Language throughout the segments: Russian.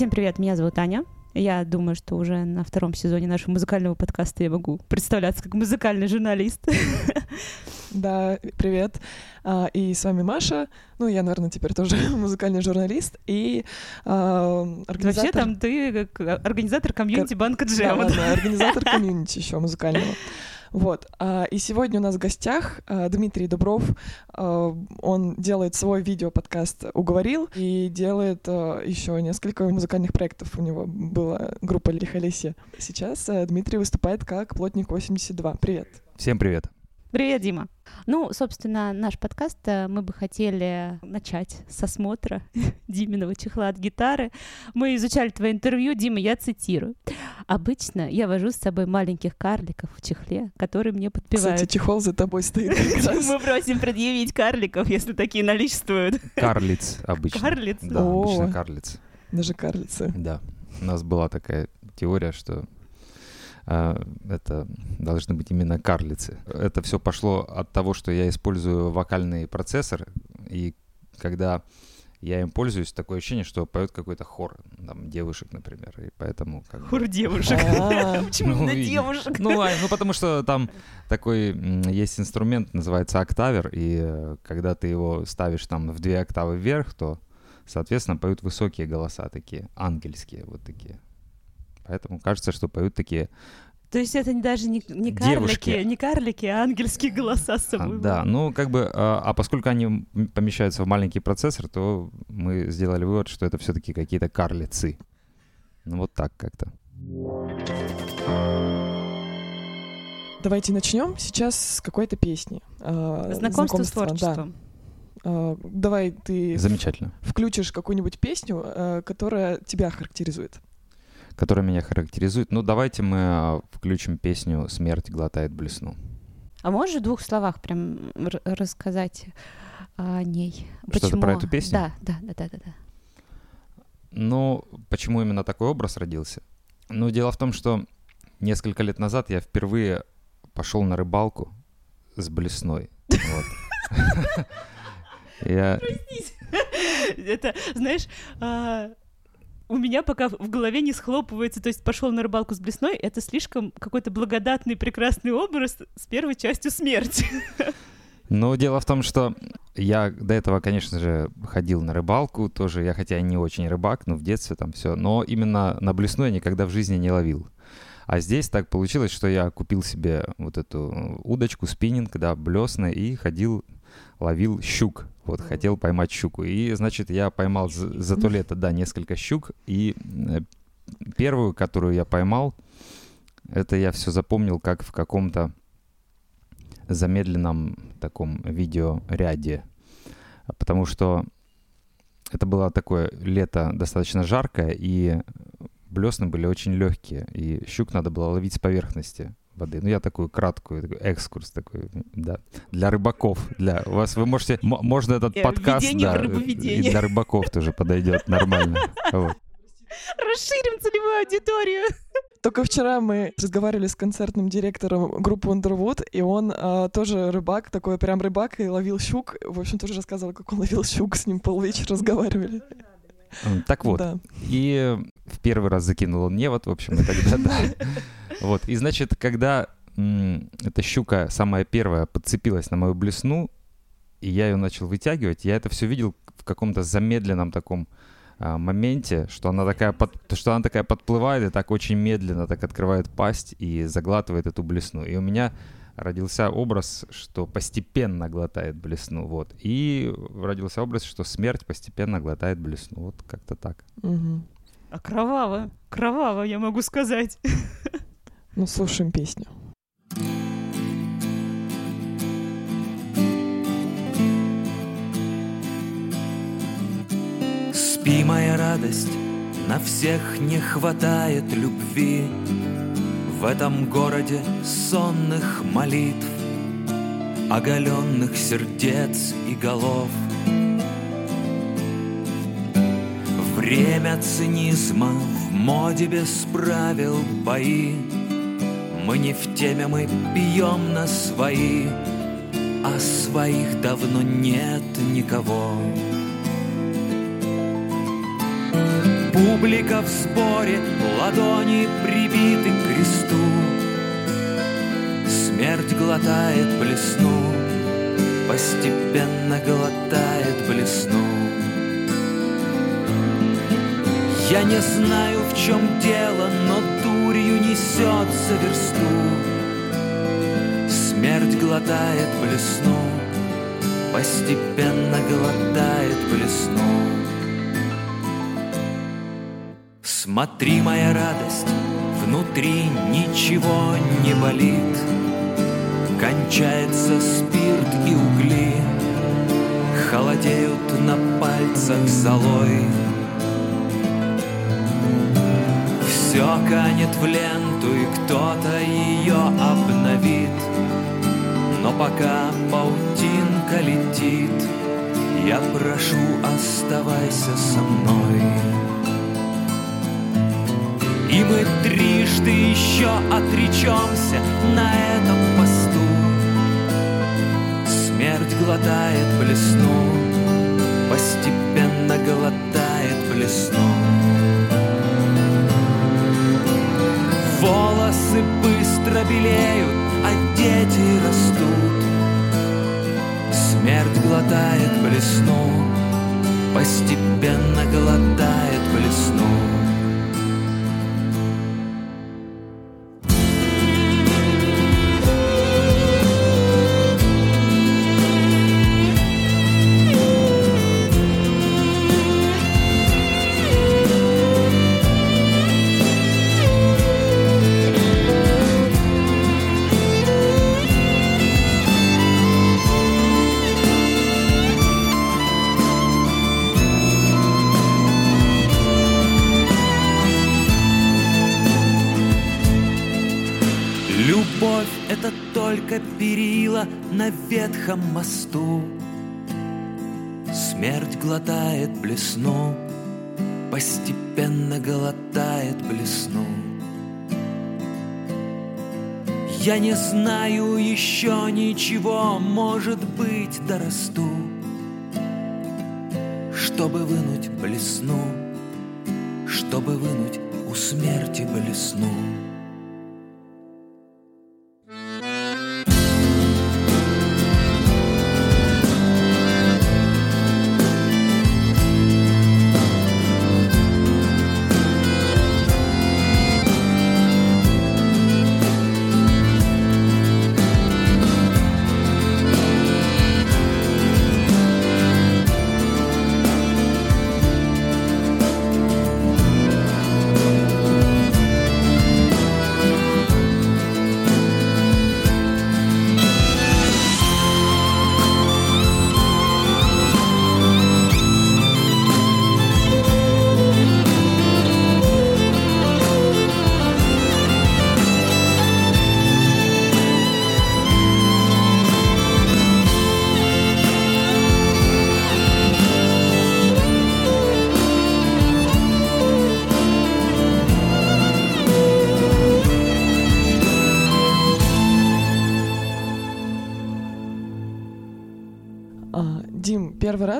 Всем привет, меня зовут Аня. Я думаю, что уже на втором сезоне нашего музыкального подкаста я могу представляться как музыкальный журналист. Да, привет. А, И с вами Маша. Ну, я, наверное, теперь тоже музыкальный журналист и а, Вообще организатор... там ты как организатор комьюнити банка Да, Джема. ладно, организатор комьюнити еще музыкального. Вот. а, И сегодня у нас в гостях а, Дмитрий Дубров. А, Он делает свой видео-подкаст «Уговорил» и делает еще несколько музыкальных проектов. У него была группа Лихолесье. Сейчас Дмитрий выступает как плотник 82. Привет. Всем привет. Привет, Дима. Ну, собственно, наш подкаст э, мы бы хотели начать с осмотра Диминого чехла от гитары. Мы изучали твое интервью, Дима, я цитирую. Обычно я вожу с собой маленьких карликов в чехле, которые мне подпевают. Кстати, чехол за тобой стоит. Мы просим предъявить карликов, если такие наличествуют. Карлиц обычно. Карлиц? Да, обычно карлиц. Даже карлицы. Да. У нас была такая теория, что это должны быть именно карлицы. Это все пошло от того, что я использую вокальный процессор, и когда я им пользуюсь, такое ощущение, что поет какой-то хор, там, девушек, например, и поэтому... Как бы- Хур девушек. А, Почему Ну, именно девушек? Ну, а, ну, потому что там такой есть инструмент, называется октавер, и э, когда ты его ставишь там в две октавы вверх, то, соответственно, поют высокие голоса такие, ангельские вот такие. Поэтому кажется, что поют такие, То есть это не- даже не, не Девушки. карлики, не карлики, а ангельские голоса с а, собой. да, ну как бы, а, а поскольку они помещаются в маленький процессор, то мы сделали вывод, что это все-таки какие-то карлицы. Ну вот так как-то. Давайте начнем сейчас с какой-то песни. А, Знакомство с да. творчеством. А, Давай ты Замечательно. включишь какую-нибудь песню, а, которая тебя характеризует. Которая меня характеризует. Ну давайте мы а, включим песню «Смерть глотает блесну». А можешь в двух словах прям рассказать о ней? Что-то про эту песню? Да, да, да, да, да. да. Ну, почему именно такой образ родился? Ну, дело в том, что несколько лет назад я впервые пошел на рыбалку с блесной. Я... Это, знаешь, а, у меня пока в голове не схлопывается, то есть пошел на рыбалку с блесной, это слишком какой-то благодатный, прекрасный образ с первой частью смерти. Но дело в том, что я до этого, конечно же, ходил на рыбалку тоже. Я хотя и не очень рыбак, но в детстве там все. Но именно на блесну я никогда в жизни не ловил. А здесь так получилось, что я купил себе вот эту удочку, спиннинг, да, блесны, и ходил, ловил щук. Вот, хотел поймать щуку. И, значит, я поймал за, за то лето, да, несколько щук. И э, первую, которую я поймал, это я все запомнил как в каком-то замедленном таком видеоряде. Потому что это было такое лето достаточно жаркое, и блесны были очень легкие, и щук надо было ловить с поверхности воды. Ну, я такую краткую, такой экскурс такой, да, для рыбаков. Для вас вы можете, м- можно этот Э, подкаст, да, рыбоведение. и для рыбаков тоже подойдет нормально. Вот. Расширим целевую аудиторию. Только вчера мы разговаривали с концертным директором группы Underwood, и он а, тоже рыбак, такой прям рыбак, и ловил щук. В общем, тоже рассказывал, как он ловил щук, с ним полвечера разговаривали. Так вот, Да. И в первый раз закинул он невод, в общем, и тогда да. Вот, и значит, когда м, эта щука самая первая подцепилась на мою блесну, и я ее начал вытягивать, я это все видел в каком-то замедленном таком а, моменте, что она такая под- что она такая подплывает и так очень медленно так открывает пасть и заглатывает эту блесну. И у меня родился образ, что постепенно глотает блесну, вот. И родился образ, что смерть постепенно глотает блесну, вот как-то так. Мгм. А кроваво, кроваво, я могу сказать. Ну, слушаем песню. Спи, моя радость, на всех не хватает любви. В этом городе сонных молитв Оголенных сердец и голов. Время цинизма в моде без правил бои Мы не в теме, мы пьем на свои А своих давно нет никого Публика в сборе, ладони прибиты к кресту. Смерть глотает блесну, постепенно глотает блесну. Я не знаю, в чем дело, но дурью несется версту. Смерть глотает блесну, постепенно глотает блесну. Смотри, моя радость, внутри ничего не болит. Кончается спирт и угли, холодеют на пальцах золой. Все канет в ленту, и кто-то ее обновит. Но пока паутинка летит, я прошу, оставайся со мной. И мы трижды еще отречемся на этом посту. Смерть глотает блесну, постепенно глотает блесну. Волосы быстро белеют, а дети растут. Смерть глотает блесну, постепенно глотает блесну. Ветхом мосту. Смерть глотает блесну, постепенно глотает блесну. Я не знаю еще ничего, может быть, дорасту, чтобы вынуть блесну, чтобы вынуть у смерти блесну.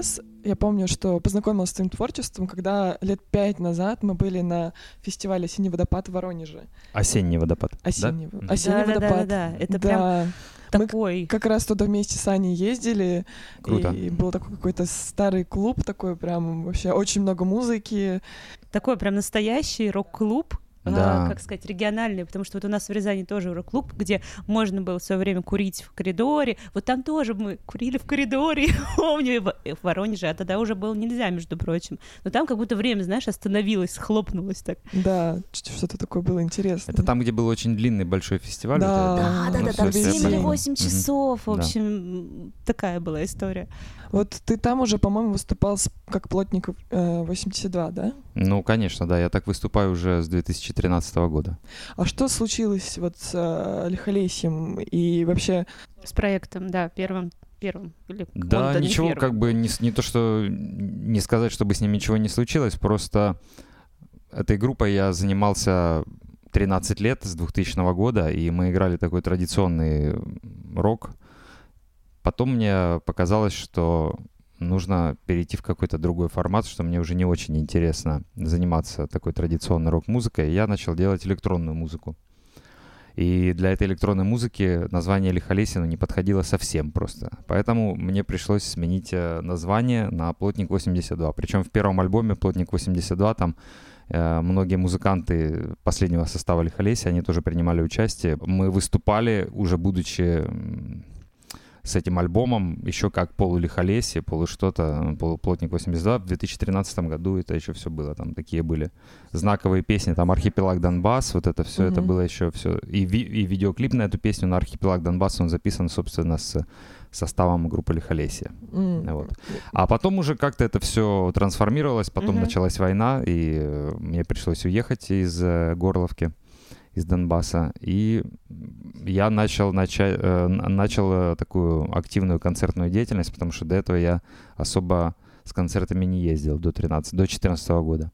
Раз я помню, что познакомилась с твоим творчеством, когда лет пять назад мы были на фестивале «Осенний водопад» в Воронеже. Осенний водопад. Осенний, Да? осенний Да-да-да-да-да, водопад. это Да. прям Мы такой. как раз туда вместе с Аней ездили. Круто. И был такой какой-то старый клуб, такой прям вообще очень много музыки. Такой прям настоящий рок-клуб, а, Да. как сказать, региональный, потому что вот у нас в Рязани тоже рок-клуб, где можно было в свое время курить в коридоре. Вот там тоже мы курили в коридоре, помню, в в Воронеже, а тогда уже было нельзя, между прочим. Но там как будто время, знаешь, остановилось, схлопнулось так. Да, что-то такое было интересное. Это там, где был очень длинный большой фестиваль. Да. вот это, Да, ну, да, там всё, я 7 или понял. 8 Мгм. часов, в общем, такая была история. Вот ты там уже, по-моему, выступал как плотник э, 82, да? Ну, конечно, да, я так выступаю уже с 2013 года. А что случилось вот с э, лихолесьем и вообще... С проектом, да, первым, первым. Или Да, ничего, первым. как бы не, не то, что не сказать, чтобы с ним ничего не случилось, просто этой группой я занимался 13 лет с 2000 года, и мы играли такой традиционный рок. Потом мне показалось, что нужно перейти в какой-то другой формат, что мне уже не очень интересно заниматься такой традиционной рок-музыкой. Я начал делать электронную музыку. И для этой электронной музыки название Лихолесина не подходило совсем просто. Поэтому мне пришлось сменить э, название на «Плотник 82». Причем в первом альбоме «Плотник 82» там э, многие музыканты последнего состава Лихолесия, они тоже принимали участие. Мы выступали, уже будучи с этим альбомом еще как полулихолесие, полу что-то, полуплотник 82. В 2013 году это еще все было. Там такие были знаковые песни, там «Архипелаг Донбасс», вот это все, mm-hmm. это было еще все. И, ви- и видеоклип на эту песню на «Архипелаг Донбасс», он записан, собственно, с составом группы Лихолесия. Mm. Вот. А потом уже как-то это все трансформировалось, потом mm-hmm. началась война, и мне пришлось уехать из э, Горловки из Донбасса. И я начал, начать, э, начал э, такую активную концертную деятельность, потому что до этого я особо с концертами не ездил до 13, до 14 года.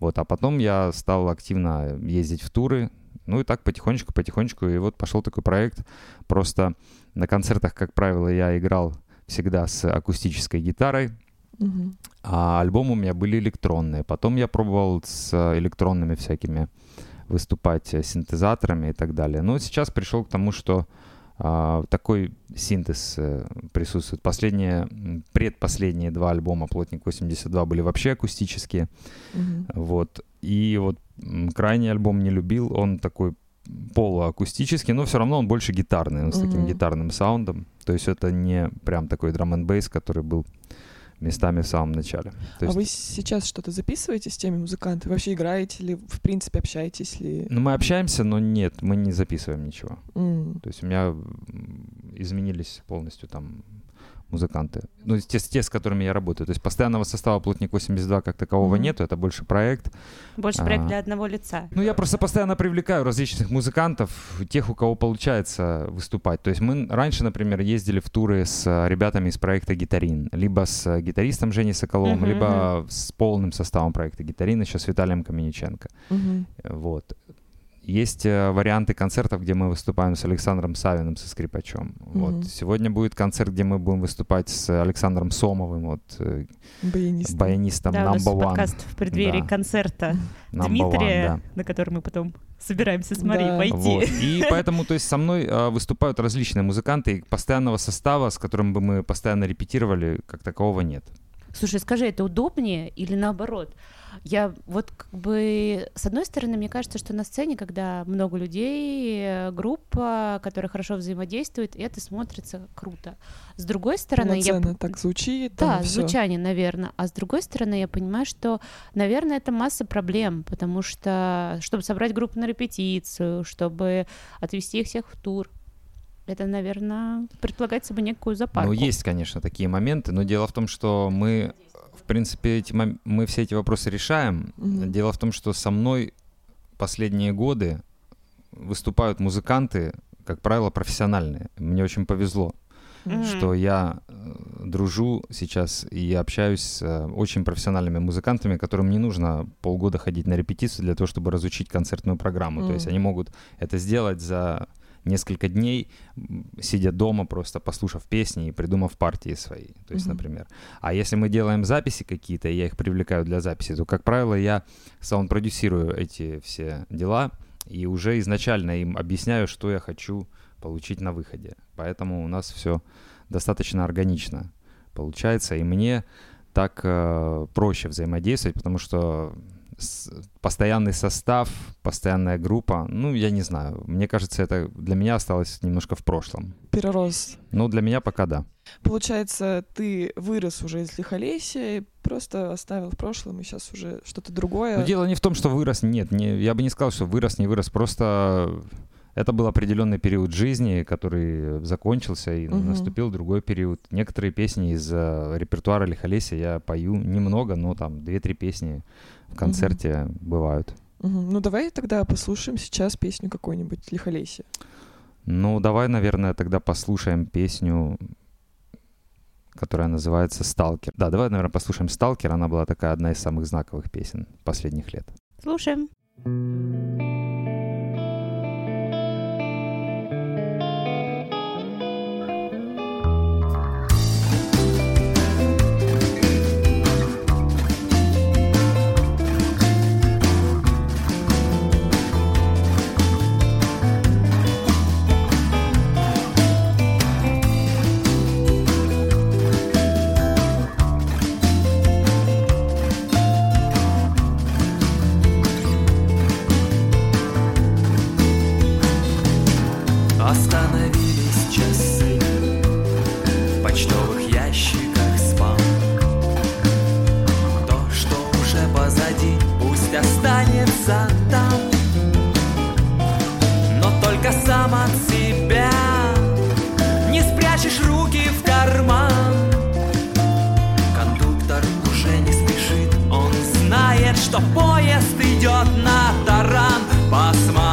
Вот, а потом я стал активно ездить в туры, ну и так потихонечку, потихонечку, и вот пошел такой проект. Просто на концертах, как правило, я играл всегда с акустической гитарой, uh-huh. а альбомы у меня были электронные. Потом я пробовал с электронными всякими выступать э, синтезаторами и так далее. Но сейчас пришел к тому, что а, такой синтез э, присутствует. Последние, предпоследние два альбома «Плотник 82» были вообще акустические. Mm-hmm. Вот. И вот крайний альбом не любил, он такой полуакустический, но все равно он больше гитарный, он mm-hmm. с таким гитарным саундом. То есть это не прям такой драм н который был местами в самом начале. То а вы сейчас что-то записываете с теми музыкантами? Вообще играете ли, в принципе, общаетесь ли? Ну, мы общаемся, но нет, мы не записываем ничего. Mm. То есть у меня изменились полностью там музыканты. Ну, те, те, с которыми я работаю. То есть постоянного состава «Плотник 82» как такового mm-hmm. нету, это больше проект. Больше проект а, для одного лица. Ну, я просто постоянно привлекаю различных музыкантов, тех, у кого получается выступать. То есть мы раньше, например, ездили в туры с ребятами из проекта «Гитарин», либо с гитаристом Женей Соколовым, mm-hmm. либо с полным составом проекта «Гитарин», еще с Виталием Камениченко. Mm-hmm. Вот. Есть э, варианты концертов, где мы выступаем с Александром Савиным, со скрипачом. Mm-hmm. Вот. Сегодня будет концерт, где мы будем выступать с Александром Сомовым, вот, э, баянистом, баянистом да, number у нас one. подкаст в преддверии да. концерта number Дмитрия, one, да. на который мы потом собираемся с Марией да. пойти. Вот. И поэтому, то есть, со мной э, выступают различные музыканты, и постоянного состава, с которым бы мы постоянно репетировали, как такового нет. Слушай, скажи, это удобнее или наоборот? Я вот как бы, с одной стороны, мне кажется, что на сцене, когда много людей, э, группа, которая хорошо взаимодействует, это смотрится круто. С другой стороны, я... так звучит. Да, звучание, наверное. А с другой стороны, я понимаю, что, наверное, это масса проблем, потому что, чтобы собрать группу на репетицию, чтобы отвести их всех в тур, это, наверное, предполагает себе некую запарку. Ну, есть, конечно, такие моменты, но дело в том, что мы принципе, эти, мы все эти вопросы решаем. Mm-hmm. Дело в том, что со мной последние годы выступают музыканты, как правило, профессиональные. Мне очень повезло, mm-hmm. что я э, дружу сейчас и общаюсь с э, очень профессиональными музыкантами, которым не нужно полгода ходить на репетицию для того, чтобы разучить концертную программу. Mm-hmm. То есть они могут это сделать за несколько дней, сидя дома, просто послушав песни и придумав партии свои. То есть, mm-hmm. например. А если мы делаем записи какие-то, и я их привлекаю для записи, то, как правило, я саунд-продюсирую эти все дела и уже изначально им объясняю, что я хочу получить на выходе. Поэтому у нас все достаточно органично получается, и мне так э, проще взаимодействовать, потому что постоянный состав, постоянная группа, ну, я не знаю. Мне кажется, это для меня осталось немножко в прошлом. Перерос. Ну, для меня пока да. Получается, ты вырос уже из лихолесия, просто оставил в прошлом, и сейчас уже что-то другое. Но дело не в том, что вырос, нет, не, я бы не сказал, что вырос, не вырос, просто это был определенный период жизни, который закончился, и угу. наступил другой период. Некоторые песни из uh, репертуара Лихолесия я пою немного, но там две-три песни в концерте угу. бывают. Угу. Ну давай тогда послушаем сейчас песню какой-нибудь Лихолесия. Ну давай, наверное, тогда послушаем песню, которая называется «Сталкер». Да, давай, наверное, послушаем «Сталкер». Она была такая одна из самых знаковых песен последних лет. Слушаем. остаться там Но только сам от себя Не спрячешь руки в карман. Кондуктор уже не спешит Он знает, что поезд идет на таран. Посмотри,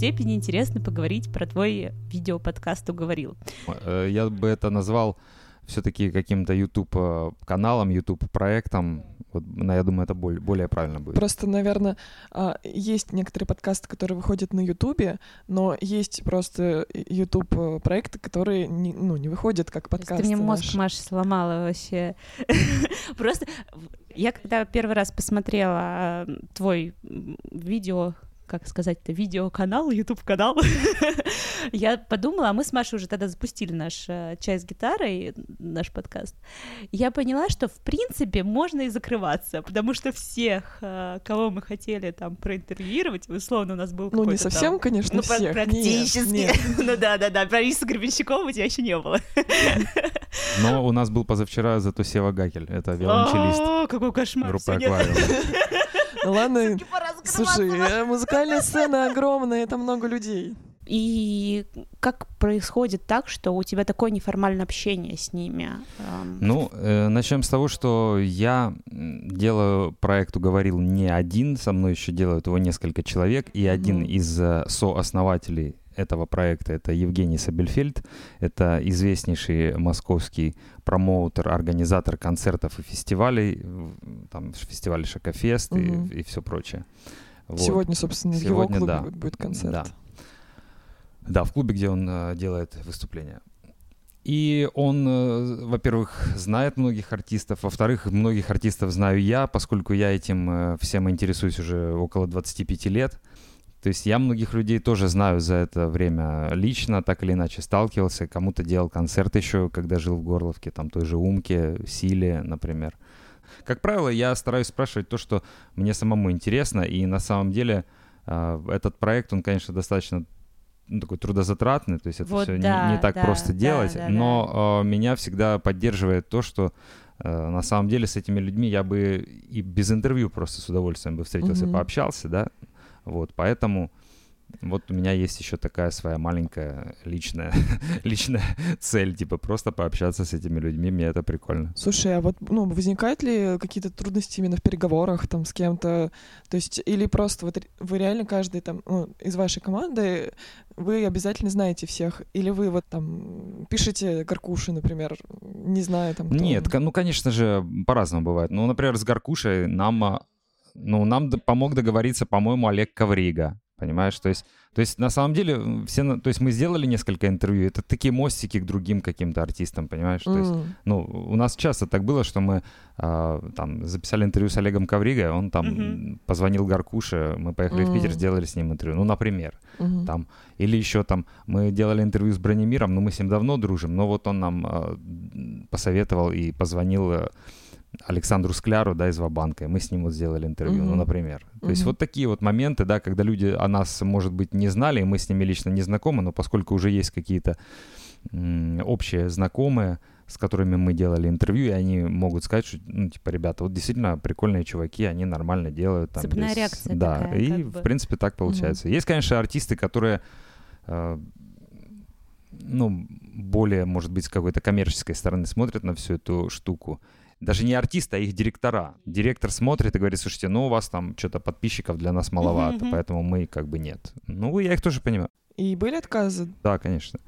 степени интересно поговорить про твой видеоподкаст «Уговорил». Э, Я бы это назвал все-таки каким-то YouTube э, каналом, YouTube проектом. Вот, я думаю, это боль- более правильно будет. Просто, наверное, а, есть некоторые подкасты, которые выходят на Ютубе, но есть просто Ютуб э, проекты, которые не, ну, не выходят как подкасты. Ты мне мозг, наши. Маша, сломала вообще. Просто я когда первый раз посмотрела твой видео, как сказать-то, видеоканал, YouTube-канал, я подумала, а мы с Машей уже тогда запустили наш э, чай с гитарой, наш подкаст. Я поняла, что в принципе можно и закрываться, потому что всех, э, кого мы хотели там проинтервьюировать, условно у нас был Ну, не там- совсем, конечно, ну, всех. Практически. нет. Ну да, да, да. Про Рису Гребенщикова у тебя еще не было. Но у нас был позавчера зато Сева Гакель. Это виолончелист О, какой кошмар. нет. «Аквариум». Ну ладно, слушай, э, музыкальная сцена огромная, это много людей. И как происходит так, что у тебя такое неформальное общение с ними? Эм, Ну, начнем с того, что я делаю проект «Уговорил» не один, со мной еще делают его несколько человек, и один Мгм. из э, сооснователей этого проекта это Евгений Сабельфельд, это известнейший московский промоутер, организатор концертов и фестивалей, там фестиваль Шакофест Мгм. и, и все прочее. Вот. Сегодня, собственно, в его Сегодня, клубе да. будет- будет концерт. Да. Да, в клубе, где он э, делает выступления. И он, э, во-первых, знает многих артистов, во-вторых, многих артистов знаю я, поскольку я этим э, всем интересуюсь уже около 25 лет. То есть я многих людей тоже знаю за это время лично, так или иначе сталкивался, кому-то делал концерт еще, когда жил в Горловке, там той же Умке, Силе, например. Как правило, я стараюсь спрашивать то, что мне самому интересно, и на самом деле э, этот проект, он, конечно, достаточно ну, такой трудозатратный, то есть это Вот все да, не, не так да, просто да, делать, да, но э, меня всегда поддерживает то, что э, на самом деле с этими людьми я бы и без интервью просто с удовольствием бы встретился, Мгм. пообщался, да, вот, поэтому вот у меня есть еще такая своя маленькая личная, личная цель, типа просто пообщаться с этими людьми, мне это прикольно. Слушай, а вот ну, возникают ли какие-то трудности именно в переговорах там с кем-то? То есть, или просто вот вы реально каждый там ну, из вашей команды, вы обязательно знаете всех? Или вы вот там пишете Гаркуши, например, не знаю там кто Нет, он? ну, конечно же, по-разному бывает. Ну, например, с Гаркушей нам, а, ну, нам помог договориться, по-моему, Олег Коврига. Понимаешь, то есть, то есть на самом деле все, то есть мы сделали несколько интервью, это такие мостики к другим каким-то артистам, понимаешь, то есть, ну, у нас часто так было, что мы а, там записали интервью с Олегом Ковригой, он там м, позвонил Гаркуше, мы поехали в Питер, сделали с ним интервью, ну, например, мгм. там, или еще там, мы делали интервью с Бронемиром, но мы с ним давно дружим, но вот он нам а, м, посоветовал и позвонил э, Александру Скляру, да, из Вабанка, и мы с ним вот сделали интервью, ну, Мгм. например. То есть вот такие вот моменты, да, когда люди о нас, может быть, не знали, и мы с ними лично не знакомы, но поскольку уже есть какие-то м, общие знакомые, с которыми мы делали интервью, и они могут сказать, что, ну, типа, ребята, вот действительно прикольные чуваки, они нормально делают. Там, Цепная без- реакция Да, такая, и, в бы. принципе, так получается. Есть, конечно, артисты, которые, э, ну, более, может быть, с какой-то коммерческой стороны смотрят на всю эту штуку. Даже не артисты, а их директора. Директор смотрит и говорит, слушайте, ну, у вас там что-то подписчиков для нас маловато, мгм. поэтому мы как бы нет. Ну, я их тоже понимаю. И были отказы? Да, конечно.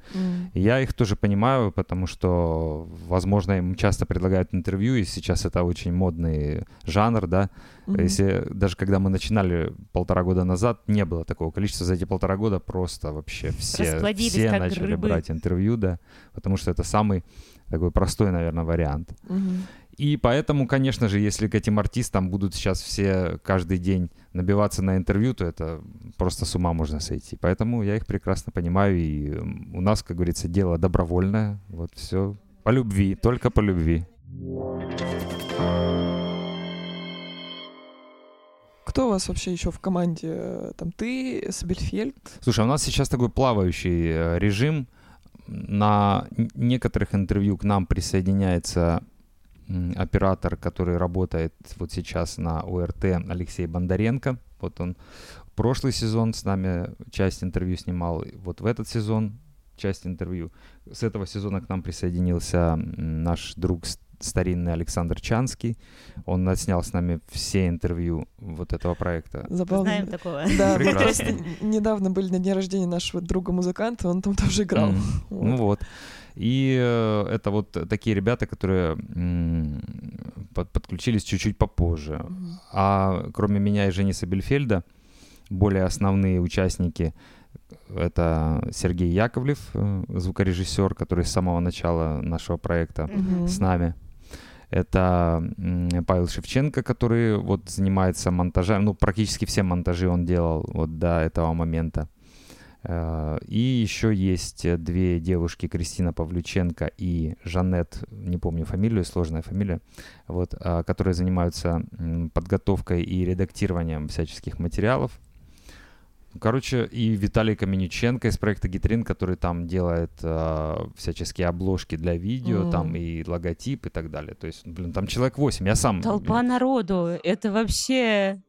И Я их тоже понимаю, потому что, возможно, им часто предлагают интервью, и сейчас это очень модный жанр, да. мгм. Если даже когда мы начинали полтора года назад, не было такого количества. За эти полтора года просто вообще все, все начали грибы. брать интервью, да, потому что это самый такой простой, наверное, вариант. Мгм. И поэтому, конечно же, если к этим артистам будут сейчас все каждый день набиваться на интервью, то это просто с ума можно сойти. Поэтому я их прекрасно понимаю, и у нас, как говорится, дело добровольное. Вот все по любви, только по любви. Кто у вас вообще еще в команде? Там ты, Сабельфельд? Слушай, у нас сейчас такой плавающий э, режим. На некоторых интервью к нам присоединяется оператор, который работает вот сейчас на ОРТ, Алексей Бондаренко. Вот он прошлый сезон с нами часть интервью снимал, вот в этот сезон часть интервью. С этого сезона к нам присоединился наш друг старинный Александр Чанский. Он отснял с нами все интервью вот этого проекта. Забавно. Знаем такого. Да, мы просто недавно были на дне рождения нашего друга-музыканта, он там тоже играл. Вот. Ну вот. И э, это вот такие ребята, которые подключились чуть-чуть попозже. А кроме меня и Жени Сабельфельда, более основные участники это Сергей Яковлев, э, звукорежиссер, который с самого начала нашего проекта Мгм. с нами. Это Павел Шевченко, который вот занимается монтажем, ну практически все монтажи он делал вот до этого момента. Э, И еще есть э, две девушки, Кристина Павлюченко и Жанет, не помню фамилию, сложная фамилия, вот, а, которые занимаются подготовкой и редактированием всяческих материалов. Короче, и Виталий Каменюченко из проекта Гитрин, который там делает а, всяческие обложки для видео, М. там и логотип и так далее. То есть, блин, там человек 8. Я сам... Толпа народу. Это вообще...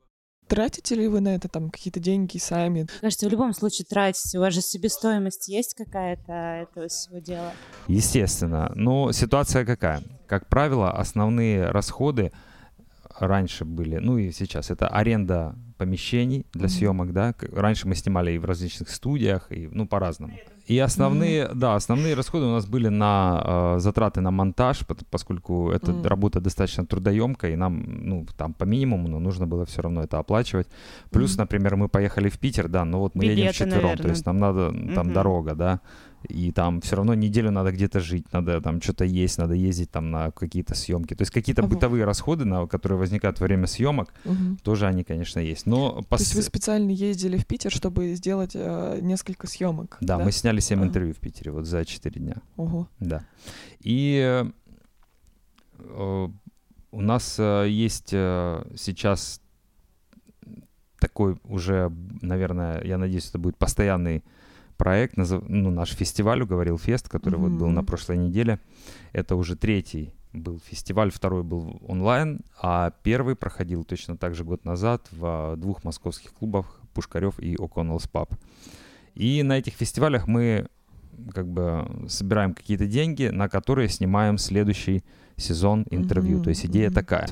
Тратите ли вы на это там какие-то деньги сами? Кажется, в любом случае тратить. У вас же себестоимость есть какая-то этого всего дела? Естественно. Но ситуация какая? Как правило, основные расходы раньше были, ну и сейчас, это аренда помещений для Мгм. съемок, да. Раньше мы снимали и в различных студиях, и, ну, по-разному. И основные, да, основные расходы у нас были на э, затраты на монтаж, поскольку эта Мгм. работа достаточно трудоемкая, и нам, ну, там по минимуму, но нужно было все равно это оплачивать. Плюс, Мгм. например, мы поехали в Питер, да, но вот мы едем Билеты, вчетвером, то наверное. есть нам надо, там Мгм. дорога, да, и там все равно неделю надо где-то жить, надо там что-то есть, надо ездить там на какие-то съемки. То есть какие-то Ага. бытовые расходы, на, которые возникают во время съемок, Мгм. тоже они, конечно, есть. но... То есть вы специально ездили в Питер, чтобы сделать э, несколько съемок? Да, мы сняли 7 А. интервью в Питере вот за 4 дня. Ого. Да. И э, у нас э, есть э, сейчас такой уже, наверное, я надеюсь, это будет постоянный проект, ну, наш фестиваль «Уговорил фест», который вот был на прошлой неделе. Это уже третий был фестиваль, второй был онлайн, а первый проходил точно так же год назад в двух московских клубах «Пушкарев» и «О'Коннелл's Pub». И на этих фестивалях мы как бы собираем какие-то деньги, на которые снимаем следующий сезон интервью. Мгм, То есть идея такая.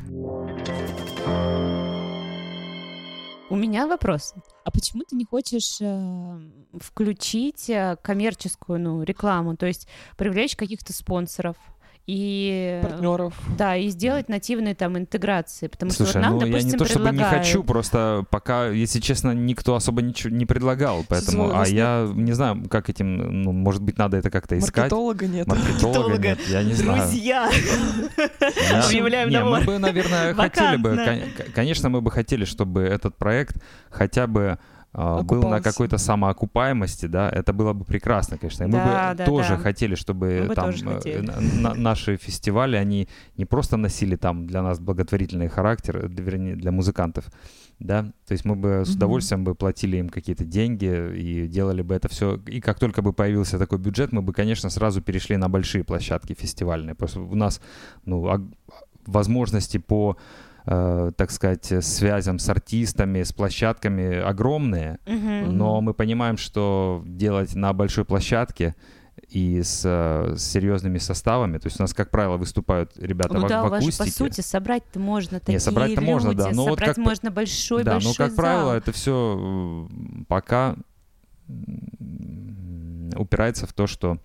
У меня вопрос. А почему ты не хочешь э, включить э, коммерческую ну, рекламу, то есть привлечь каких-то спонсоров и Партнеров. да и сделать нативные там интеграции, потому что Слушай, вот нам, ну я допустим, не то чтобы не предлагают- хочу, просто пока, если честно, никто особо ничего не предлагал, поэтому, у а я не знаю, как этим, ну, может быть, надо это как-то искать. Маркетолога нет. Маркетолога Маркетолога. нет, я не знаю. Друзья! Я- Объявляем не, набор. мы бы, наверное, хотели бы, конечно, мы бы хотели, чтобы этот проект хотя бы а, был на Окупался. какой-то самоокупаемости, да, это было бы прекрасно, конечно. И мы Да, бы да, тоже да. хотели, чтобы Мы там э, хотели. на- на- наши фестивали, они не просто носили там для нас благотворительный характер, э, вернее, для музыкантов, да, то есть мы бы с удовольствием бы платили им какие-то деньги и делали бы это все. И как только бы появился такой бюджет, мы бы, конечно, сразу перешли на большие площадки фестивальные. Просто у нас, ну, возможности по э, так сказать, связям с артистами, с площадками огромные, Мгм. но мы понимаем, что делать на большой площадке и с, э, с серьезными составами, то есть у нас, как правило, выступают ребята Ну в, да, в у вас же, по акустике. сути, собрать-то можно такие собрать-то можно, да, люди, но вот собрать как по- можно большой-большой да, но, как правило, зал. это все пока упирается в то, что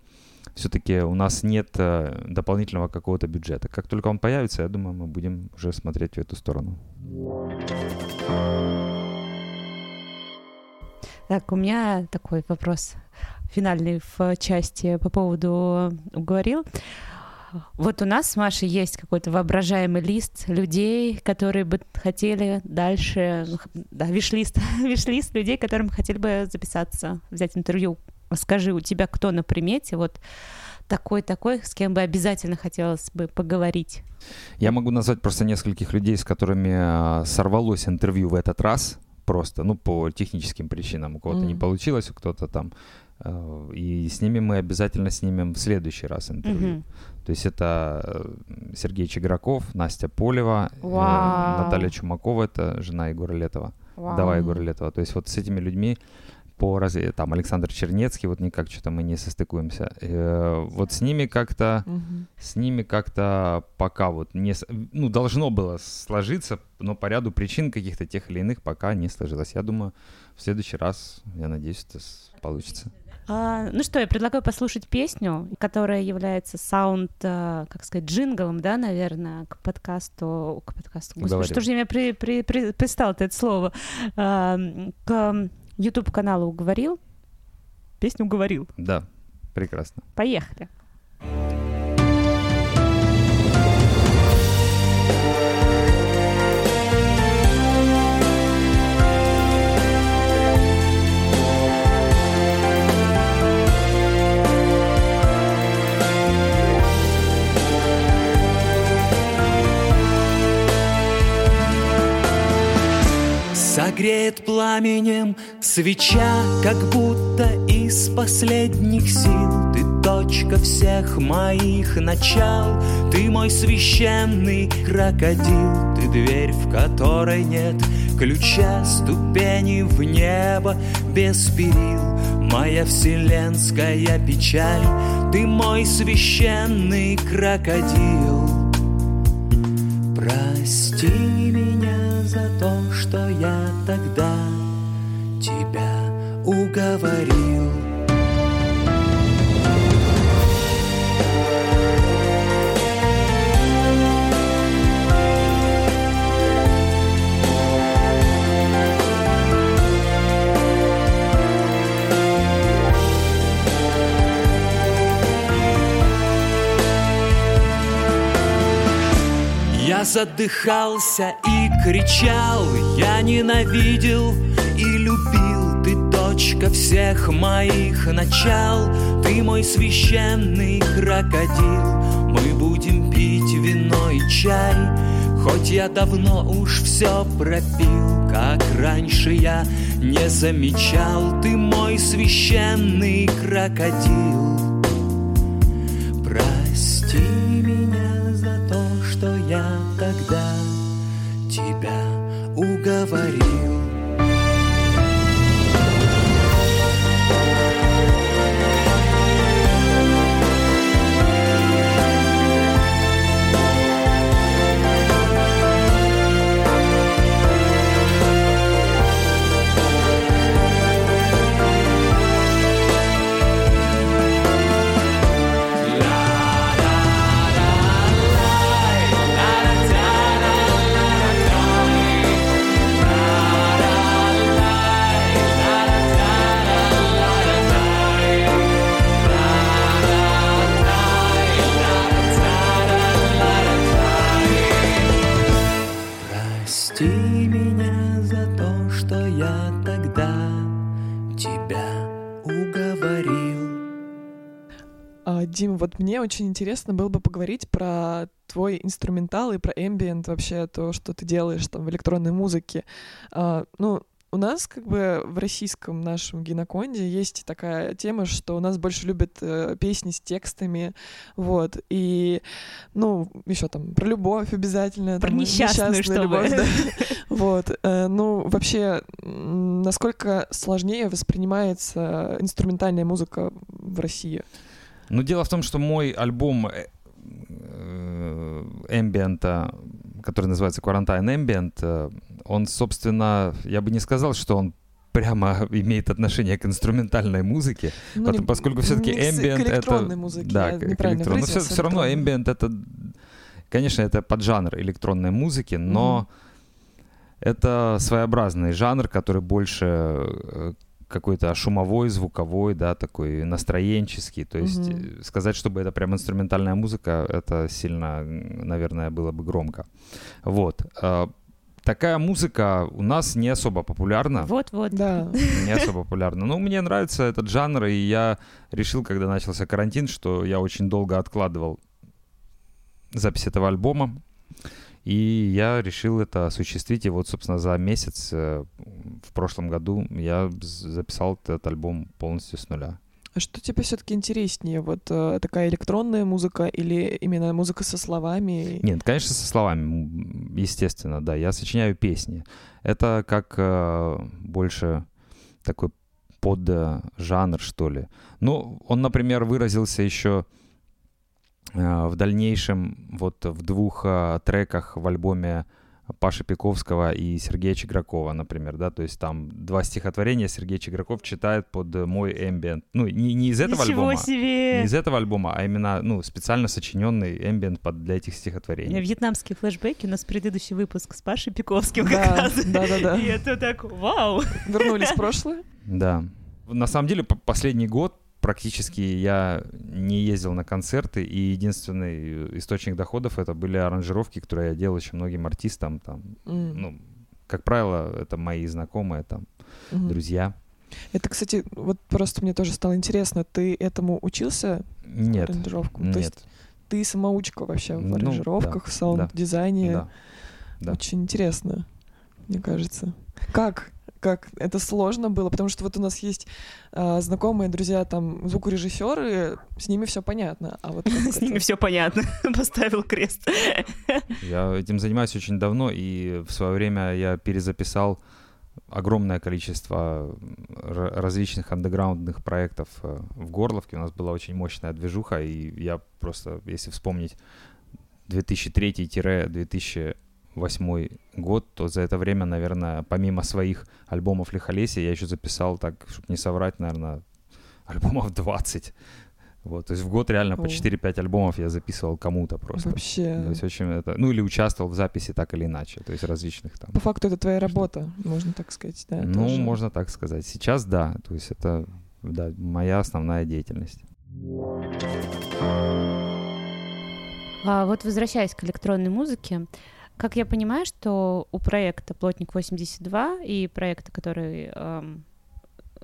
все-таки у нас нет э, дополнительного какого-то бюджета. Как только он появится, я думаю, мы будем уже смотреть в эту сторону. Так, у меня такой вопрос финальный в части по поводу уговорил. Вот у нас с Машей есть какой-то воображаемый лист людей, которые бы хотели дальше, ну, да, виш-лист, виш-лист людей, которым хотели бы записаться, взять интервью. Скажи, у тебя кто на примете, вот такой-такой, с кем бы обязательно хотелось бы поговорить? Я могу назвать просто нескольких людей, с которыми э, сорвалось интервью в этот раз, просто, ну, по техническим причинам. У кого-то не Мгм. получилось, у кто-то там. э, И с ними мы обязательно снимем в следующий раз интервью. Мгм. То есть это э, Сергей Чеграков, Настя Полева, э, Вау. Наталья Чумакова, это жена Егора Летова, Вау. вдова Егора Летова. То есть вот с этими людьми по раз... там Александр Чернецкий, вот никак что-то мы не состыкуемся. Э, Вот с ними как-то Мгм. с ними как-то пока вот не... Ну, должно было сложиться, но по ряду причин каких-то тех или иных пока не сложилось. Я думаю, в следующий раз, я надеюсь, это получится. А, ну что, я предлагаю послушать песню, которая является саунд, а, как сказать, джинглом, да, наверное, к подкасту, к подкасту. Господи, Говорим. что же я при, при, при- пристало-то это слово? А, к YouTube каналу уговорил. Песню уговорил. Да, прекрасно. Поехали. Согреет пламенем свеча, как будто из последних сил. Ты точка всех моих начал, ты мой священный крокодил. Ты дверь, в которой нет ключа, ступени в небо без перил. Моя вселенская печаль, ты мой священный крокодил. Прости меня за то, что я тогда тебя уговорил. Я задыхался и кричал, я ненавидел и любил. Ты точка всех моих начал. Ты мой священный крокодил. Мы будем пить вино и чай. Хоть я давно уж все пропил Как раньше я не замечал. Ты мой священный крокодил уговорил. Дим, вот мне очень интересно было бы поговорить про твой инструментал и про эмбиент вообще, то, что ты делаешь там в электронной музыке. А, ну, у нас как бы в российском нашем гиноконде есть такая тема, что у нас больше любят э, песни с текстами, вот, и, ну, еще там про любовь обязательно. Про там, несчастную, чтобы. любовь, да. Вот, э, ну, вообще, насколько сложнее воспринимается инструментальная музыка в России? Ну, дело в том, что мой альбом э, э, эмбиента, который называется Quarantine Ambient, э, он, собственно, я бы не сказал, что он прямо имеет отношение к инструментальной музыке, Ну, потом- не- поскольку все-таки ambient к электронной это... музыке, да, я к- электронной. Но выразился, все, равно ambient это, конечно, это поджанр электронной музыки, но это своеобразный жанр, который больше э, какой-то шумовой, звуковой, да, такой настроенческий. То есть э, сказать, чтобы это прям инструментальная музыка, это сильно, наверное, было бы громко. Вот. Э, Такая музыка у нас не особо популярна. Вот-вот. Да. Не особо популярна. Но мне нравится этот жанр, и я решил, когда начался карантин, что я очень долго откладывал запись этого альбома. И я решил это осуществить. И вот, собственно, за месяц э, в прошлом году я записал этот альбом полностью с нуля. А что тебе все-таки интереснее? Вот э, такая электронная музыка или именно музыка со словами? Нет, конечно, со словами, естественно, да. Я сочиняю песни. Это как э, больше такой под жанр, что ли. Ну, он, например, выразился еще в дальнейшем вот в двух э, треках в альбоме Паши Пиковского и Сергея Чигракова, например, да, то есть там два стихотворения Сергей Чиграков читает под э, мой эмбиент. Ну, не, не из этого Ничего альбома, себе! не из этого альбома, а именно, ну, специально сочиненный эмбиент под, для этих У меня стихотворений. вьетнамские флешбеки, у нас предыдущий выпуск с Пашей Пиковским как Да, раз. да-да-да. И это так, вау! Вернулись в прошлое? Да. На самом деле, по- последний год практически я не ездил на концерты, и единственный источник доходов это были аранжировки, которые я делал очень многим артистам. Там, М, ну, как правило, это мои знакомые, там, мгм. друзья. Это, кстати, вот просто мне тоже стало интересно, ты этому учился? Нет, аранжировкам? То есть нет. ты самоучка вообще в Ну, аранжировках, да, в саунд-дизайне? Да. да. Очень интересно, мне кажется. Как? Как это сложно было, потому что вот у нас есть а, знакомые друзья, там звукорежиссеры, с ними все понятно, а вот С ними все понятно. Поставил крест. Я этим занимаюсь очень давно, и в свое время я перезаписал огромное количество различных андеграундных проектов э, в Горловке. У нас была очень мощная движуха, и я просто, если вспомнить 2003-2008 год, то за это время, наверное, помимо своих альбомов Лихолесия, я еще записал, так, чтобы не соврать, наверное, альбомов 20. Вот, то есть в год реально по О. 4-5 альбомов я записывал кому-то просто. Вообще. То есть очень это, ну или участвовал в записи так или иначе, то есть различных там. По факту это твоя работа, можно так сказать, да? ну, тоже. можно так сказать. Сейчас да, то есть это да, моя основная деятельность. А вот возвращаясь к электронной музыке, Как я понимаю, что у проекта «Плотник 82» и проекта, который эм,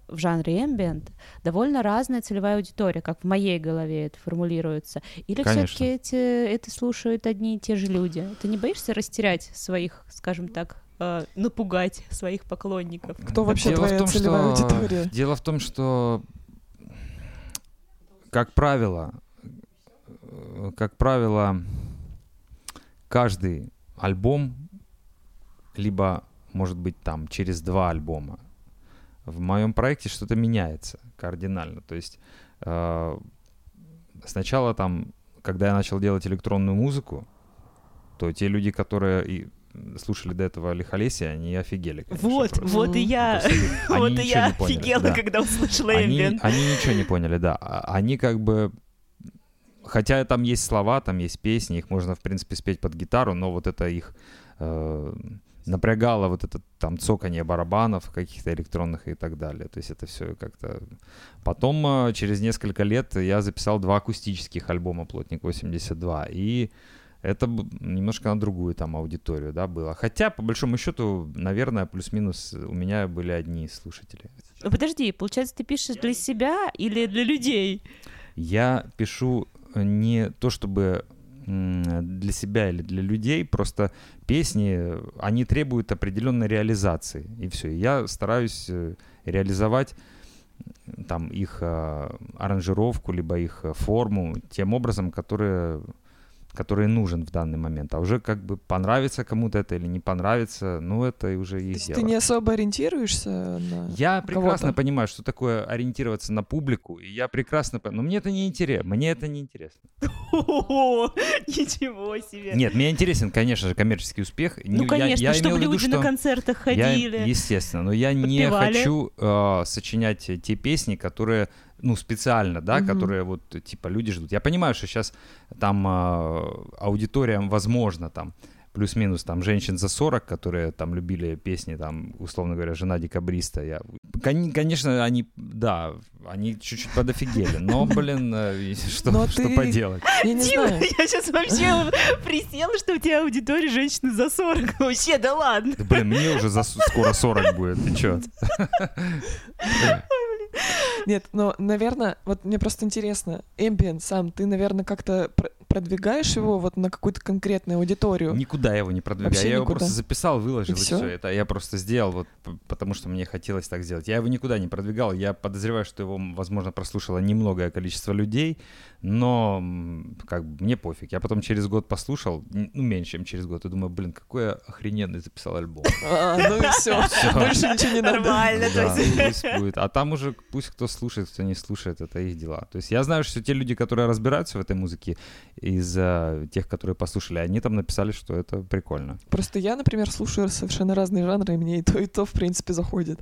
в жанре ambient, довольно разная целевая аудитория, как в моей голове это формулируется. Или все-таки эти, это слушают одни и те же люди? Ты не боишься растерять своих, скажем так, э, напугать своих поклонников? Кто вообще Дело в твоя том, целевая что- аудитория? Дело в том, что, как правило, э, как правило, каждый альбом, либо, может быть, там через два альбома, в моем проекте что-то меняется кардинально. То есть э, сначала там, когда я начал делать электронную музыку, то те люди, которые и слушали до этого Лихолесия, они офигели. конечно, Вот, просто. вот и я, они вот и я офигела, да. когда услышала Они, ambient. они ничего не поняли, да. А- Они как бы... Хотя там есть слова, там есть песни, их можно, в принципе, спеть под гитару, но вот это их э, напрягало, вот это там цоканье барабанов каких-то электронных и так далее. То есть это все как-то... Потом, э, через несколько лет, я записал два акустических альбома «Плотник 82», и это немножко на другую там аудиторию, да, было. Хотя, по большому счету, наверное, плюс-минус у меня были одни слушатели. Ну, Подожди, получается, ты пишешь для себя или для людей? Я пишу не то чтобы для себя или для людей, просто песни, они требуют определенной реализации, и все. Я стараюсь э, реализовать там их э, аранжировку, либо их э, форму тем образом, который, который нужен в данный момент. А уже как бы понравится кому-то это или не понравится, ну это уже То их есть дело. ты не особо ориентируешься на... Я прекрасно кого-то. понимаю, что такое ориентироваться на публику, и я прекрасно понимаю, но мне это не интересно, мне это не интересно. Ничего себе. Нет, мне интересен, конечно же, коммерческий успех. Ну, конечно, чтобы люди на концертах ходили. естественно, но я не хочу э, сочинять те песни, которые, ну, специально, да, Мгм. которые вот, типа, люди ждут. Я понимаю, что сейчас там э, аудитория, возможно, там, плюс-минус там женщин за 40, которые там любили песни, там, условно говоря, «Жена декабриста». Я... Кон- Конечно, они, да, они чуть-чуть подофигели, но, блин, э, что, Но что ты- поделать? Я не Дима, знаю. я сейчас вообще присела, что у тебя аудитория женщины за 40. Вообще, да ладно. Да, Блин, мне уже за скоро 40 будет, ты чё? Нет, но, наверное, вот мне просто интересно, Ambient сам, ты, наверное, как-то продвигаешь его вот на какую-то конкретную аудиторию? Никуда я его не продвигаю. Вообще я его никуда. просто записал, выложил, И и, всё? все. Это я просто сделал, вот, потому что мне хотелось так сделать. Я его никуда не продвигал. Я подозреваю, что его, возможно, прослушало немногое количество людей, но как бы мне пофиг. Я потом через год послушал, ну, меньше, чем через год, и думаю, блин, какой я охрененный записал альбом. А, ну и все, больше ничего не надо. Нормально. А там уже пусть кто слушает, кто не слушает, это их дела. То есть я знаю, что те люди, которые разбираются в этой музыке, из э, тех, которые послушали, они там написали, что это прикольно. Просто я, например, слушаю совершенно разные жанры, и мне и то, и то, в принципе, заходит.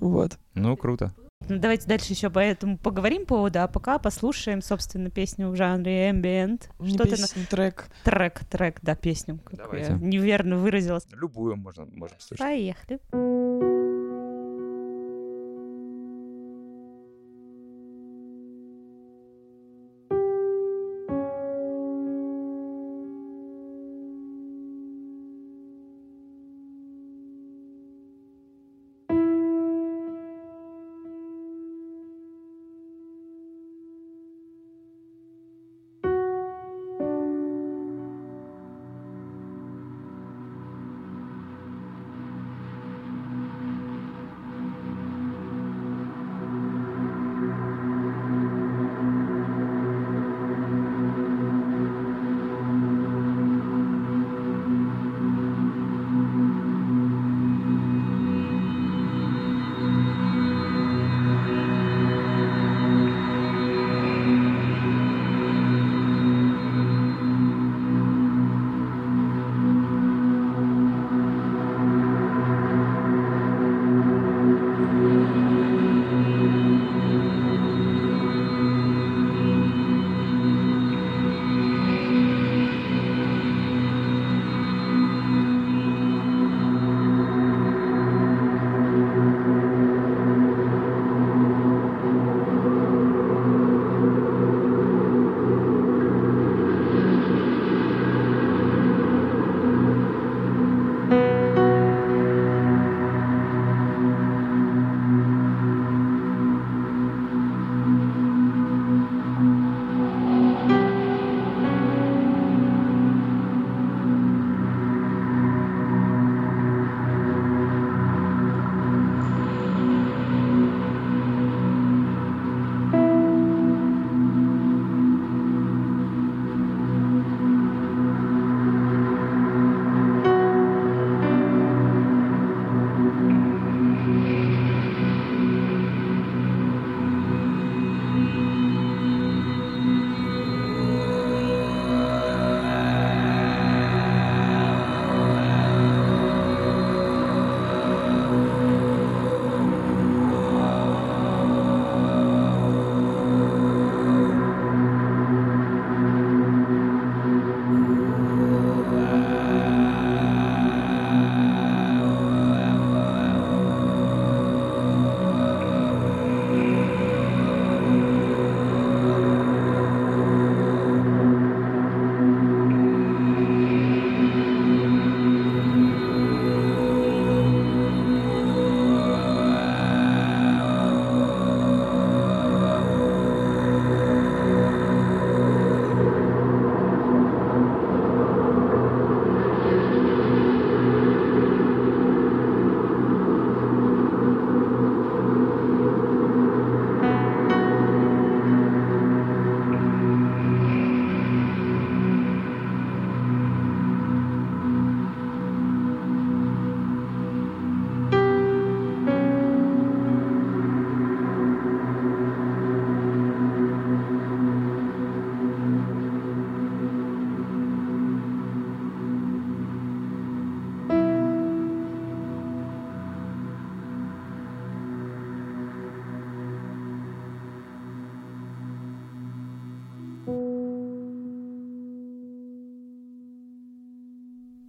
Вот. Ну, круто. Ну, давайте дальше еще по этому поговорим по поводу, а пока послушаем, собственно, песню в жанре ambient. Не Что ты на... трек. Трек, трек, да, песню. Как Давайте. я неверно выразилась. Любую можно, можем слушать. Поехали. Thank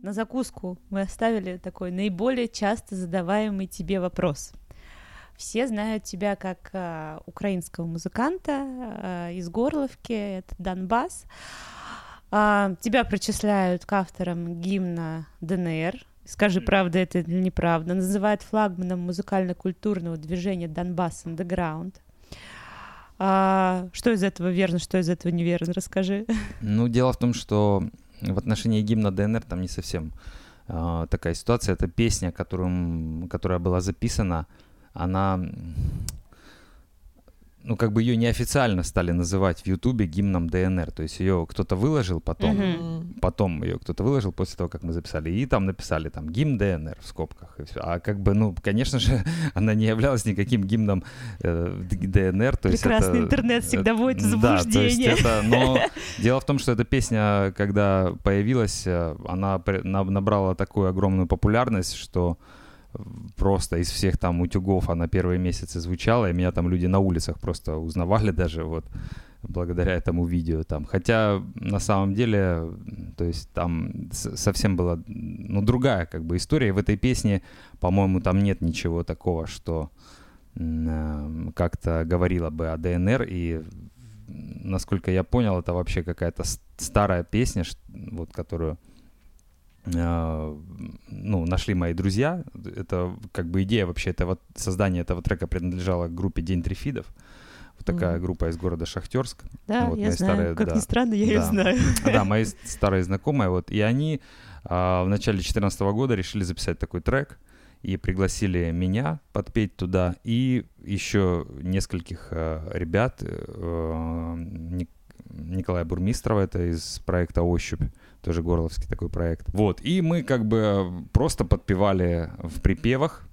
на закуску мы оставили такой наиболее часто задаваемый тебе вопрос. Все знают тебя как э, украинского музыканта э, из Горловки, это Донбасс. А, тебя причисляют к авторам гимна ДНР. Скажи, правда это или неправда. Называют флагманом музыкально-культурного движения Донбасс Underground. А, что из этого верно, что из этого неверно? Расскажи. Ну, дело в том, что в отношении гимна ДНР там не совсем э, такая ситуация. Это песня, которую, которая была записана она, ну, как бы ее неофициально стали называть в Ютубе гимном ДНР. То есть ее кто-то выложил потом, Мгм. потом ее кто-то выложил после того, как мы записали. И там написали там гимн ДНР в скобках. И всё. А как бы, ну, конечно же, она не являлась никаким гимном э, ДНР. То есть Прекрасный это- интернет всегда вводит в да, то есть заблуждение. это, но дело в том, что эта песня, когда появилась, э, она набрала такую огромную популярность, что просто из всех там утюгов она первые месяцы звучала, и меня там люди на улицах просто узнавали даже вот благодаря этому видео там. Хотя на самом деле, то есть там совсем была, ну, другая как бы история. В этой песне, по-моему, там нет ничего такого, что э, как-то говорила бы о ДНР, и насколько я понял, это вообще какая-то старая песня, вот которую ну, нашли мои друзья. Это как бы идея вообще этого создания этого трека принадлежала группе День Трифидов. Вот такая Мгм. группа из города Шахтерск. Да, Вот я знаю. старые, как да. ни странно, я ее Да. знаю. Да, мои старые знакомые, вот, и они а, в начале 2014 года решили записать такой трек и пригласили меня подпеть туда и еще нескольких э, ребят, э, Ник- Николая Бурмистрова, это из проекта «Ощупь», тоже горловский такой проект. Вот, и мы как бы просто подпевали в припевах,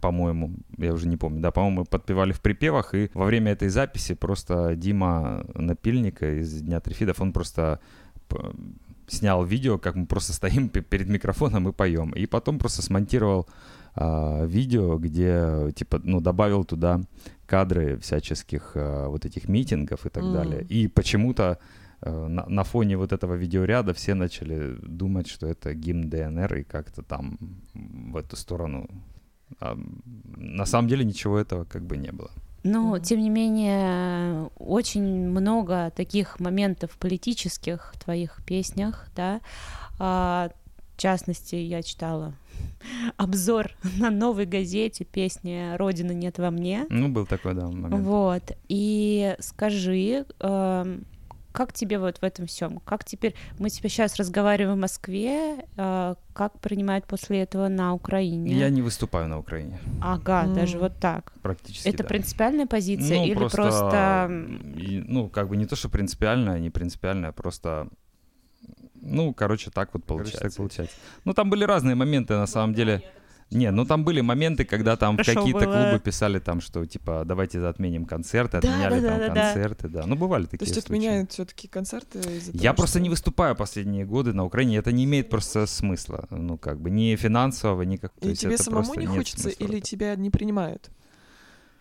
по-моему, я уже не помню, да, по-моему, мы подпевали в припевах, и во время этой записи просто Дима Напильника из Дня Трифидов, он просто п- снял видео, как мы просто стоим пе- перед микрофоном и поем. И потом просто смонтировал а, видео, где, типа, ну, добавил туда кадры всяческих а, вот этих митингов и так М. далее. И почему-то э, на, на фоне вот этого видеоряда все начали думать, что это гимн ДНР и как-то там в эту сторону. А, на самом деле ничего этого как бы не было. Но, тем не менее, очень много таких моментов политических в твоих песнях, да. А, в частности, я читала обзор на новой газете песни «Родины нет во мне». Ну, был такой, да, момент. Вот. И скажи, эм, как тебе вот в этом всем? Как теперь мы тебя сейчас разговариваем в Москве, э, как принимают после этого на Украине? Я не выступаю на Украине, Ага, М. даже вот так. практически, Это да. принципиальная позиция Ну, или просто, и, ну, как бы не то, что принципиальная, не принципиальная, просто... Ну, короче, так вот получается. так получается. Ну, там были разные моменты, на самом деле. Не, ну там были моменты, когда там какие-то было. клубы писали там, что типа давайте отменим концерты, Да, отменяли да, там да, концерты, да. Ну, бывали То такие есть случаи. отменяют все-таки концерты из-за Я того, просто что- не выступаю последние годы на Украине, это не имеет просто смысла, ну, как бы, ни финансового, ни как... то И тебе самому просто не хочется, или тебя не принимают?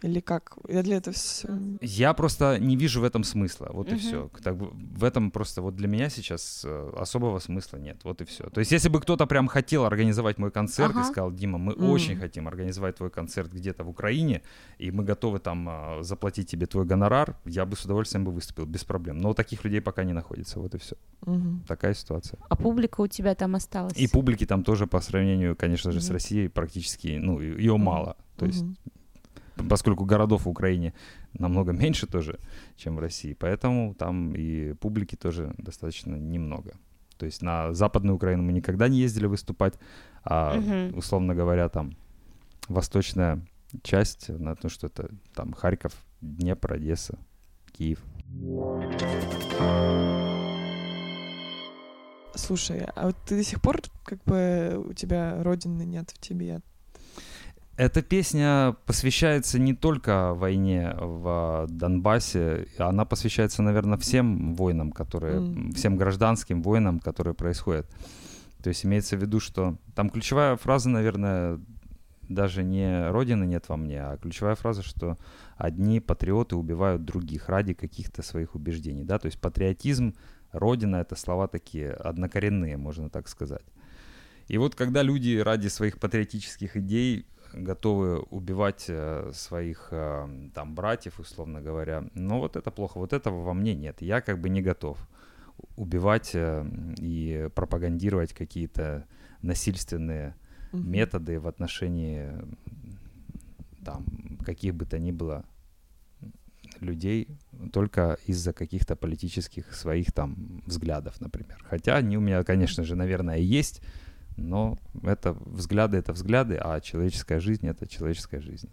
Или как? Я для этого все... Я просто не вижу в этом смысла, вот и Мгм. все. Так, в этом просто вот для меня сейчас э, особого смысла нет, вот и все. То есть если бы кто-то прям хотел организовать мой концерт Ага. и сказал, Дима, мы Мгм. очень хотим организовать твой концерт где-то в Украине, и мы готовы там э, заплатить тебе твой гонорар, я бы с удовольствием бы выступил, без проблем. Но таких людей пока не находится, вот и все. Мгм. Такая ситуация. а публика у тебя там осталась? И публики там тоже по сравнению, конечно же, с Мгм. Россией практически, ну, ее Мгм. мало. То есть Мгм. Поскольку городов в Украине намного меньше тоже, чем в России, поэтому там и публики тоже достаточно немного. То есть на Западную Украину мы никогда не ездили выступать, а, Мгм. условно говоря, там восточная часть, на то, что это там Харьков, Днепр, Одесса, Киев. Слушай, а вот ты до сих пор как бы у тебя родины нет в тебе? Эта песня посвящается не только войне в Донбассе, она посвящается, наверное, всем войнам, которые, М. всем гражданским войнам, которые происходят. То есть имеется в виду, что там ключевая фраза, наверное, даже не «Родины нет во мне», а ключевая фраза, что одни патриоты убивают других ради каких-то своих убеждений. Да? То есть патриотизм, Родина — это слова такие однокоренные, можно так сказать. И вот когда люди ради своих патриотических идей готовы убивать э, своих э, там братьев, условно говоря, ну вот это плохо, вот этого во мне нет. Я как бы не готов убивать э, и пропагандировать какие-то насильственные Мгм. методы в отношении там каких бы то ни было людей только из-за каких-то политических своих там взглядов, например. Хотя они у меня, конечно же, наверное, есть, но это взгляды, это взгляды, а человеческая жизнь это человеческая жизнь.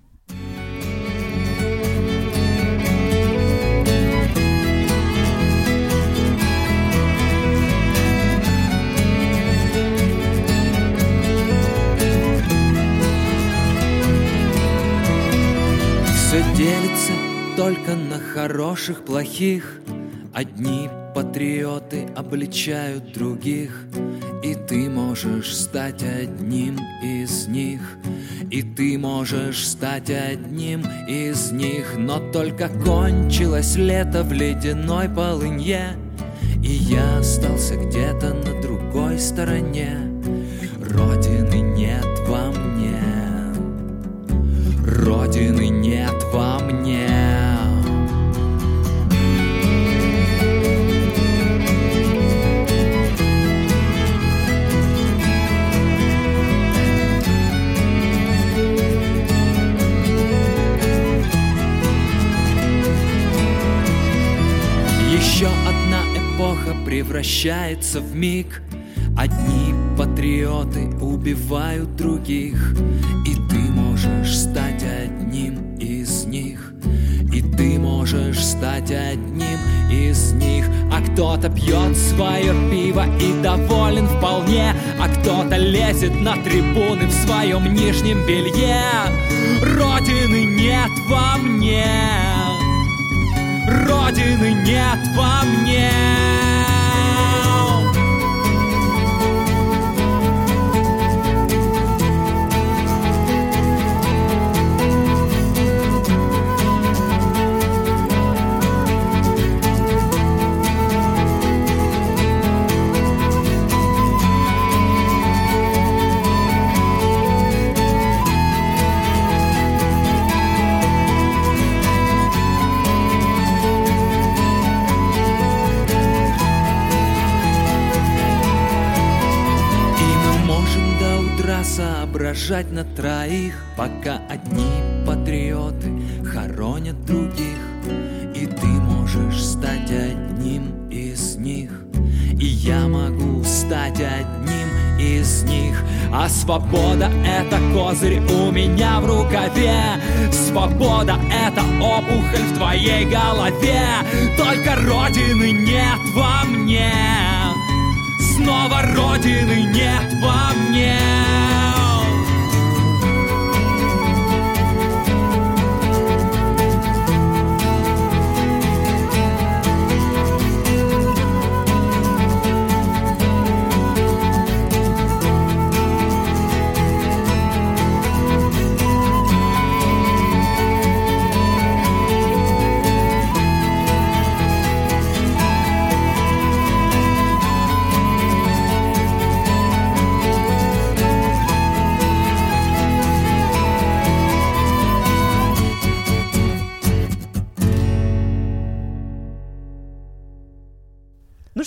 Все делится только на хороших, плохих. Одни патриоты обличают других, ты можешь стать одним из них. И ты можешь стать одним из них, но только кончилось лето в ледяной полынье, и я остался где-то на другой стороне. Родины нет во мне. Родины превращается в миг. Одни патриоты убивают других, и ты можешь стать одним из них. И ты можешь стать одним из них А кто-то пьет свое пиво и доволен вполне А кто-то лезет на трибуны в своем нижнем белье Родины нет во мне Родины нет во мне соображать на троих Пока одни патриоты хоронят других. И ты можешь стать одним из них. И я могу стать одним из них. А свобода — это козырь у меня в рукаве. Свобода — это опухоль в твоей голове. Только родины нет во мне. Снова Родины нет во мне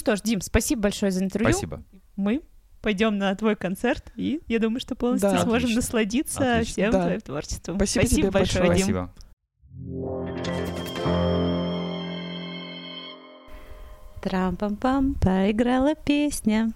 что ж, Дим, спасибо большое за интервью. Спасибо. Мы пойдем на твой концерт, и я думаю, что полностью Да. сможем Отлично. насладиться Отлично. всем Да. твоим творчеством. Спасибо тебе большое, большое. Дим. Спасибо. Трам-пам-пам, поиграла песня.